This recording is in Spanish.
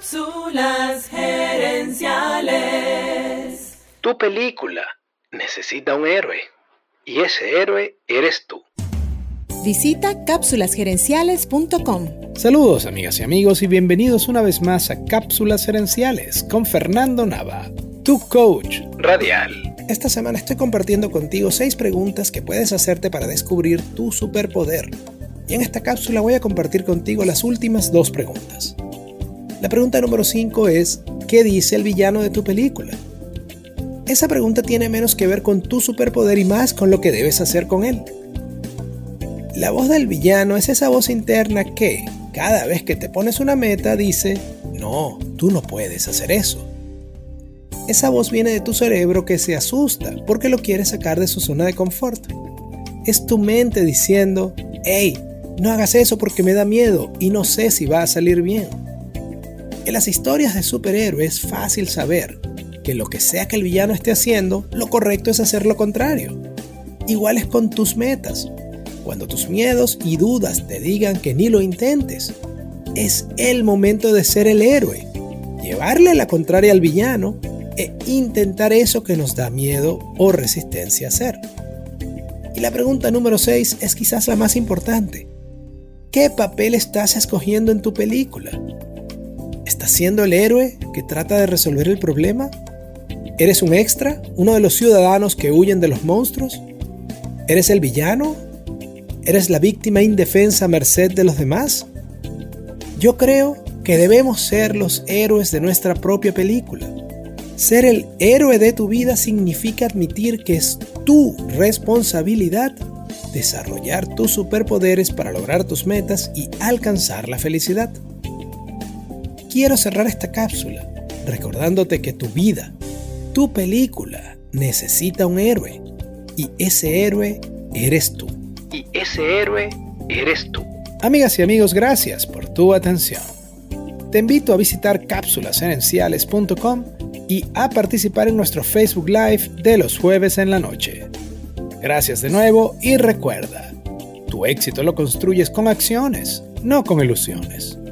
Cápsulas gerenciales. Tu película necesita un héroe y ese héroe eres tú. Visita cápsulasgerenciales.com. Saludos amigas y amigos y bienvenidos una vez más a Cápsulas Gerenciales con Fernando Nava, tu coach radial. Esta semana estoy compartiendo contigo seis preguntas que puedes hacerte para descubrir tu superpoder. Y en esta cápsula voy a compartir contigo las últimas dos preguntas. La pregunta número 5 es, ¿qué dice el villano de tu película? Esa pregunta tiene menos que ver con tu superpoder y más con lo que debes hacer con él. La voz del villano es esa voz interna que, cada vez que te pones una meta, dice, no, tú no puedes hacer eso. Esa voz viene de tu cerebro que se asusta porque lo quiere sacar de su zona de confort. Es tu mente diciendo, hey, no hagas eso porque me da miedo y no sé si va a salir bien. En las historias de superhéroes es fácil saber que lo que sea que el villano esté haciendo, lo correcto es hacer lo contrario. Igual es con tus metas. Cuando tus miedos y dudas te digan que ni lo intentes, es el momento de ser el héroe, llevarle la contraria al villano e intentar eso que nos da miedo o resistencia a hacer. Y la pregunta número 6 es quizás la más importante. ¿Qué papel estás escogiendo en tu película? ¿Estás siendo el héroe que trata de resolver el problema? ¿Eres un extra? ¿Uno de los ciudadanos que huyen de los monstruos? ¿Eres el villano? ¿Eres la víctima indefensa a merced de los demás? Yo creo que debemos ser los héroes de nuestra propia película. Ser el héroe de tu vida significa admitir que es tu responsabilidad desarrollar tus superpoderes para lograr tus metas y alcanzar la felicidad quiero cerrar esta cápsula recordándote que tu vida, tu película, necesita un héroe. Y ese héroe eres tú. Y ese héroe eres tú. Amigas y amigos, gracias por tu atención. Te invito a visitar cápsulasherenciales.com y a participar en nuestro Facebook Live de los jueves en la noche. Gracias de nuevo y recuerda, tu éxito lo construyes con acciones, no con ilusiones